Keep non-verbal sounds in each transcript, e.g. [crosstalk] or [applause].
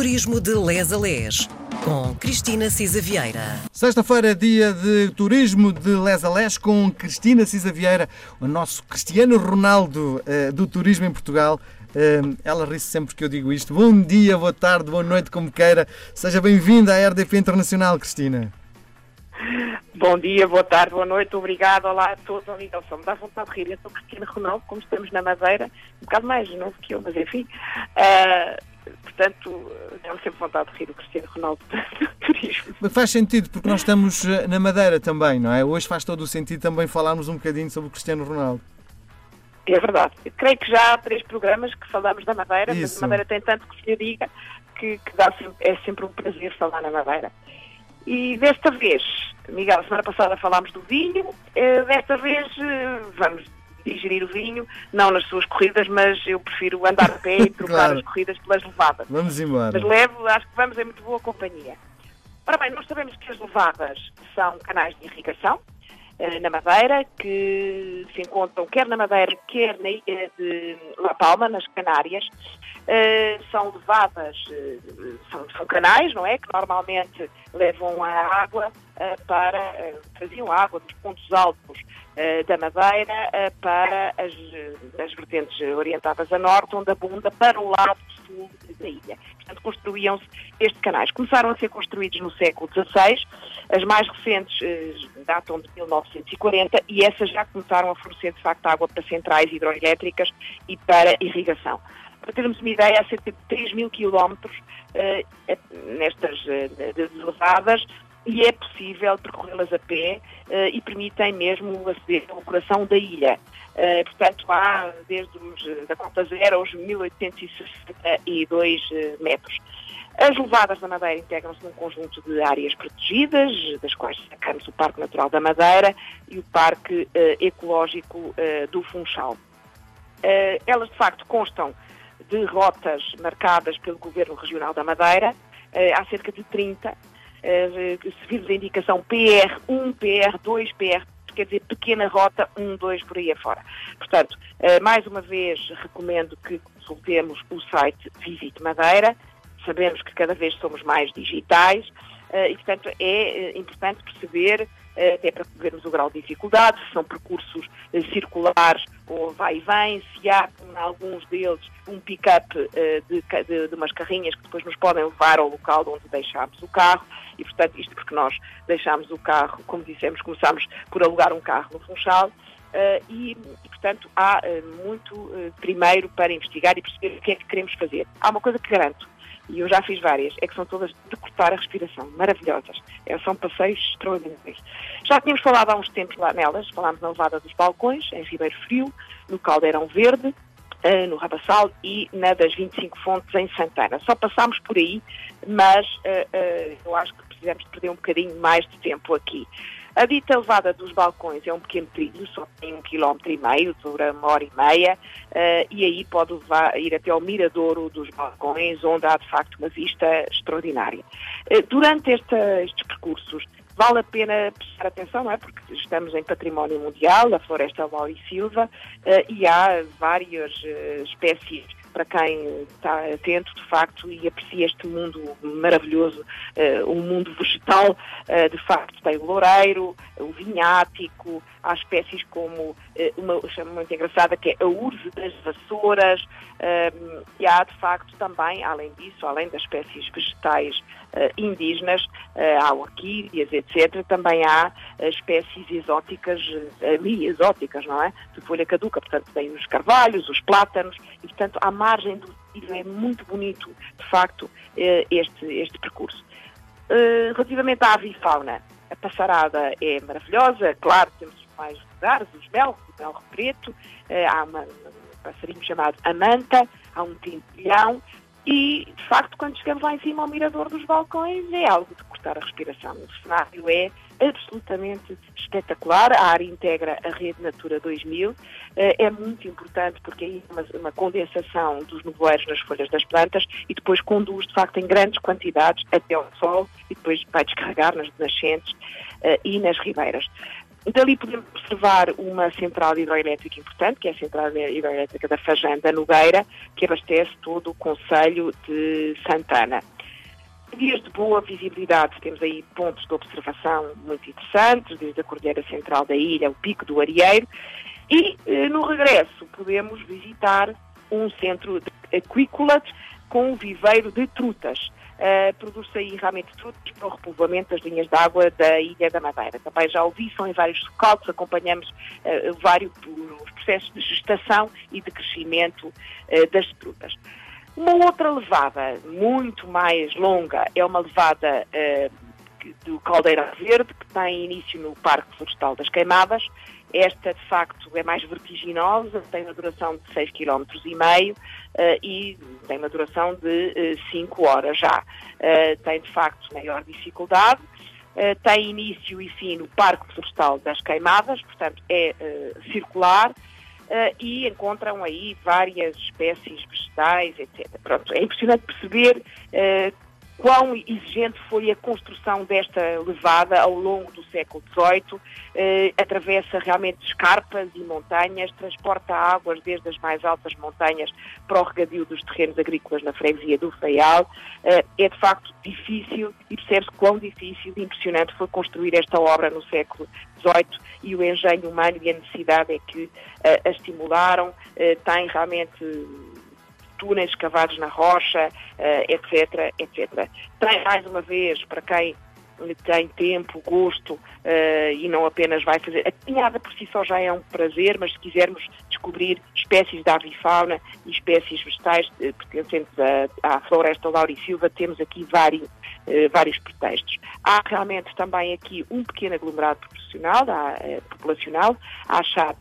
Turismo de Les a Les, com Cristina Cisa Vieira. Sexta-feira, dia de turismo de Les a Les, com Cristina Cisa Vieira, o nosso Cristiano Ronaldo uh, do turismo em Portugal. Uh, ela ri -se sempre que eu digo isto. Bom dia, boa tarde, boa noite, como queira. Seja bem-vinda à RDP Internacional, Cristina. Bom dia, boa tarde, boa noite, obrigado, olá a todos. Então, só me dá vontade de rir. Eu sou Cristina Ronaldo, como estamos na Madeira, um bocado mais novo que eu, mas enfim. Uh, portanto, dá-me sempre vontade de rir o Cristiano Ronaldo [laughs] do turismo. Mas faz sentido, porque nós estamos eh, na Madeira também, não é? Hoje faz todo o sentido também falarmos um bocadinho sobre o Cristiano Ronaldo. É verdade. Eu creio que já há três programas que falamos da Madeira, Isso. mas a Madeira tem tanto que se lhe diga que, que dá é sempre um prazer falar na Madeira. E desta vez, Miguel, semana passada falámos do vinho, eh, desta vez eh, vamos digerir o vinho, não nas suas corridas, mas eu prefiro andar a pé e [laughs] trocar claro. as corridas pelas levadas. Vamos embora. Mas levo, acho que vamos em muito boa companhia. Ora bem, nós sabemos que as levadas são canais de irrigação eh, na Madeira, que se encontram quer na Madeira, quer na ilha de La Palma, nas Canárias. Uh, são levadas, uh, são, são, canais, não é? Que normalmente levam a água uh, para, traziam água dos pontos altos eh, da Madeira eh, para as, as vertentes orientadas a norte, onde abunda para o lado sul da ilha. Portanto, construíam-se estes canais. Começaram a ser construídos no século XVI, as mais recentes eh, datam de 1940 e essas já começaram a fornecer, de facto, água para centrais hidroelétricas e para irrigação. Para termos uma ideia, há cerca de 3 mil quilómetros nestas uh, levadas e é possível percorrê-las a pé uh, e permitem mesmo aceder ao coração da ilha. Uh, portanto, há desde os, da Cota Zero aos 1862 uh, metros. As levadas da Madeira integram-se num conjunto de áreas protegidas, das quais destacamos o Parque Natural da Madeira e o Parque Ecológico do Funchal. elas, de facto, constam de rotas marcadas pelo Governo Regional da Madeira, há cerca de 30, uh, serviços a indicação PR1, PR2, PR quer dizer pequena rota 1, 2 por aí afora. Portanto, uh, mais uma vez recomendo que consultemos o site Visite Madeira, sabemos que cada vez somos mais digitais uh, e, portanto, é importante perceber até para vermos o grau de dificuldade, se são percursos circulares ou vai e vem, se há, em alguns deles, um pick-up de, de, de umas carrinhas que depois nos podem levar ao local onde deixámos o carro e, portanto, isto porque nós deixámos o carro, como dissemos, começámos por alugar um carro no Funchal, uh, e, e, portanto, há uh, muito uh, primeiro para investigar e perceber o que é que queremos fazer. Há uma coisa que garanto, e eu já fiz várias, é que são todas de cortar a respiração, maravilhosas. É, são passeios extraordinários. Já tínhamos falado há uns tempos lá nelas, falámos na levada dos balcões, em Ribeiro Frio, no Caldeirão Verde, uh, no Rabassal e na das 25 fontes em Santana. Só passámos por aí, mas uh, uh, eu acho que precisamos perder um bocadinho mais de tempo aqui. A dita levada dos balcões é um pequeno trilho, só tem um quilómetro e meio, dura uma hora e meia, uh, e aí pode levar, ir até ao miradouro dos balcões, onde há de facto uma vista extraordinária. Uh, durante estes percursos, vale a pena prestar atenção, não é? Porque estamos em património mundial, a floresta Lauri Silva, uh, e há várias espécies para quem está atento, de facto, e aprecia este mundo maravilhoso, uh, um mundo vegetal, uh, de facto, tem o loureiro, o vinhático, há espécies como uh, uma chama muito engraçada que é a urze das vassouras, e há, de facto, também, além disso, além das espécies vegetais indígenas, há orquídeas, etc., também há espécies exóticas, ali exóticas, não é? De folha caduca, portanto, tem os carvalhos, os plátanos, e, portanto, há margem do rio. É muito bonito, de facto, eh, este, este percurso. Eh, relativamente à avifauna, a passarada é maravilhosa, claro, temos os mais lugares, os melros, o melro preto, eh, há uma, um passarinho chamado amanta, há um tintilhão, e, de facto, quando chegamos lá em cima ao mirador dos balcões, é algo de cortar a respiração. O cenário é absolutamente espetacular. A área integra a rede Natura 2000. Eh, é muito importante porque aí uma, uma condensação dos nevoeiros nas folhas das plantas e depois conduz, de facto, em grandes quantidades até ao sol e depois vai descarregar nas nascentes uh, e nas ribeiras. Dali podemos observar uma central hidroelétrica importante, que é a central hidroelétrica da Fajanda Nogueira, que abastece todo o Conselho de Santana. Dias de boa visibilidade, temos aí pontos de observação muito interessantes, desde a Cordilheira Central da ilha, o Pico do Arieiro, e eh, no regresso podemos visitar um centro de aquícolas com um viveiro de trutas. Uh, Produz-se aí realmente trutas para o repovoamento das linhas de água da Ilha da Madeira. Também já ouvi, são em vários scouts, acompanhamos uh, vários os processos de gestação e de crescimento uh, das trutas. Uma outra levada, muito mais longa, é uma levada do Caldeira Verde, que tem início no Parque Florestal das Queimadas. Esta, de facto, é mais vertiginosa, tem uma duração de 6,5 km uh, e tem uma duração de uh, 5 horas já. Uh, tem, de facto, maior dificuldade. Uh, tem início e fim no Parque Florestal das Queimadas, portanto, é uh, circular. Uh, e encontram aí várias espécies vegetais, etc. Pronto, é impressionante perceber quão exigente foi a construção desta levada ao longo do século XVIII, eh, atravessa realmente escarpas e montanhas, transporta águas desde as mais altas montanhas para o regadio dos terrenos agrícolas na freguesia do Feial. Eh, é de facto difícil e percebe-se quão difícil e impressionante foi construir esta obra no século XVIII e o engenho humano e a necessidade é que eh, a estimularam, eh, tem realmente túneis cavados na rocha, etc, etc. Tem, mais uma vez, para quem tem tempo, gosto uh, e não apenas vai fazer. A caminhada por si só já é um prazer, mas se quisermos descobrir espécies de avifauna e espécies vegetais uh, pertencentes à, à floresta Laura e Silva, temos aqui vários, uh, vários pretextos. Há realmente também aqui um pequeno aglomerado profissional, da, populacional, a chata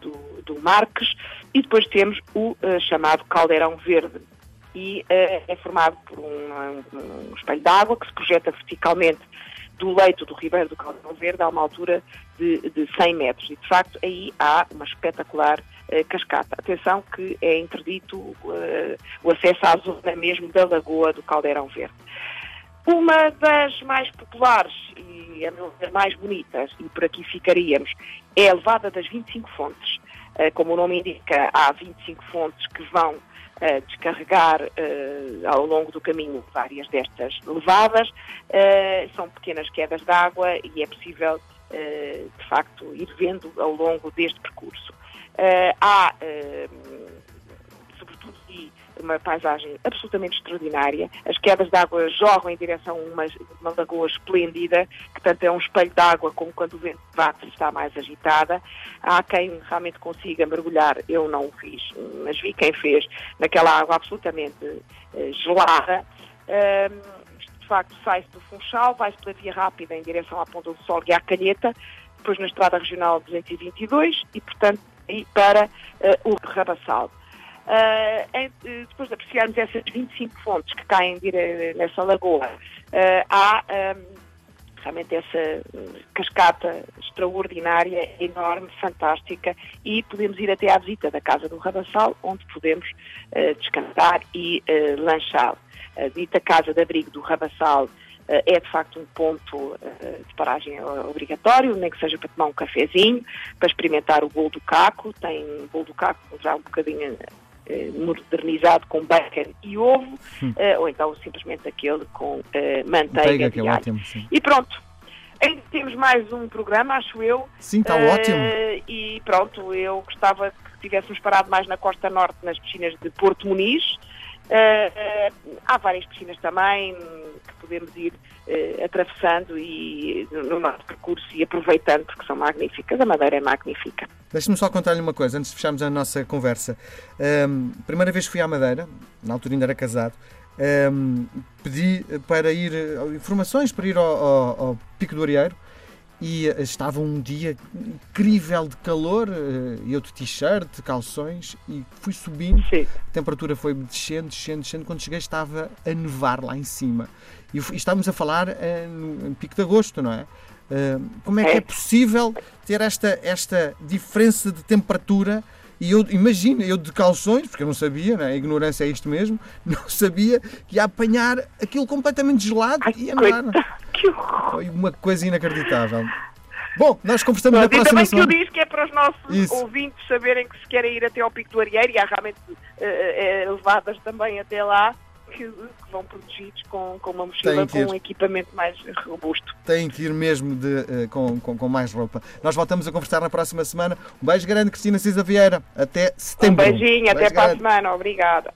do, do Marques, e depois temos o chamado Caldeirão Verde, e uh, é formado por um, um espelho de água que se projeta verticalmente do leito do Ribeiro do Caldeirão Verde a uma altura de, de 100 metros. E, de facto, aí há uma espetacular uh, cascata. Atenção que é interdito uh, o acesso à zona mesmo da Lagoa do Caldeirão Verde. Uma das mais populares e a mais bonitas, e por aqui ficaríamos, é a levada das 25 fontes. Como o nome indica, há 25 fontes que vão uh, descarregar uh, ao longo do caminho várias destas levadas. Uh, são pequenas quedas de água e é possível, de facto, ir vendo ao longo deste percurso. há, uma paisagem absolutamente extraordinária. As quedas de água jorram em direção a uma, uma lagoa esplêndida, que tanto é um espelho de água como quando o vento bate está mais agitada. Há quem realmente consiga mergulhar, eu não o fiz, mas vi quem fez, naquela água absolutamente uh, gelada. Uh, de facto, sai-se do Funchal, vai-se pela via rápida em direção à Ponta do Sol e à Calheta, depois na Estrada Regional 222 e, portanto, aí para uh, o Rabassal. Uh, depois de apreciarmos essas 25 fontes que caem nessa lagoa, uh, há um, realmente essa cascata extraordinária, enorme, fantástica, e podemos ir até à visita da Casa do Rabassal, onde podemos uh, descansar e uh, lanchar. A dita Casa de Abrigo do Rabassal é de facto um ponto de paragem obrigatório, nem que seja para tomar um cafezinho, para experimentar o bolo do caco, tem bolo do caco já um bocadinho modernizado com bacon e ovo, hum. uh, ou então simplesmente aquele com uh, manteiga, manteiga que é ótimo. E pronto. Ainda temos mais um programa, acho eu. Sim, está uh, ótimo. E pronto, eu gostava que tivéssemos parado mais na costa norte, nas piscinas de Porto Muniz. há várias piscinas também podemos ir atravessando e no nosso percurso e aproveitando, porque são magníficas. A Madeira é magnífica. Deixe-me só contar-lhe uma coisa, antes de fecharmos a nossa conversa. Um, primeira vez que fui à Madeira, na altura ainda era casado, um, pedi para ir, uh, informações para ir ao, ao, ao Pico do Arieiro e uh, estava um dia incrível de calor, eu de t-shirt, calções, e fui subindo, Sim. a temperatura foi descendo, descendo, descendo, quando cheguei estava a nevar lá em cima. E, estávamos a falar uh, no, pico de agosto, não é? como é que é, é possível ter esta, esta diferença de temperatura? E eu imagino, eu de calções, porque eu não sabia, né? a ignorância é isto mesmo, [laughs] não sabia que ia apanhar aquilo completamente gelado Ai, e andar. Que Foi uma coisa inacreditável. Bom, nós conversamos na e próxima também semana. que eu diz que é para os nossos Isso. ouvintes saberem que se querem ir até ao Pico do Arieiro, e há realmente eh, eh, levadas também até lá, que, que vão protegidos com, com uma mochila com um equipamento mais robusto. Têm que ir mesmo de, eh, com, com, com mais roupa. Nós voltamos a conversar na próxima semana. Um beijo grande, Cristina Cisa Vieira. Até Um setembro. beijinho, até Beijo para a semana. Obrigada.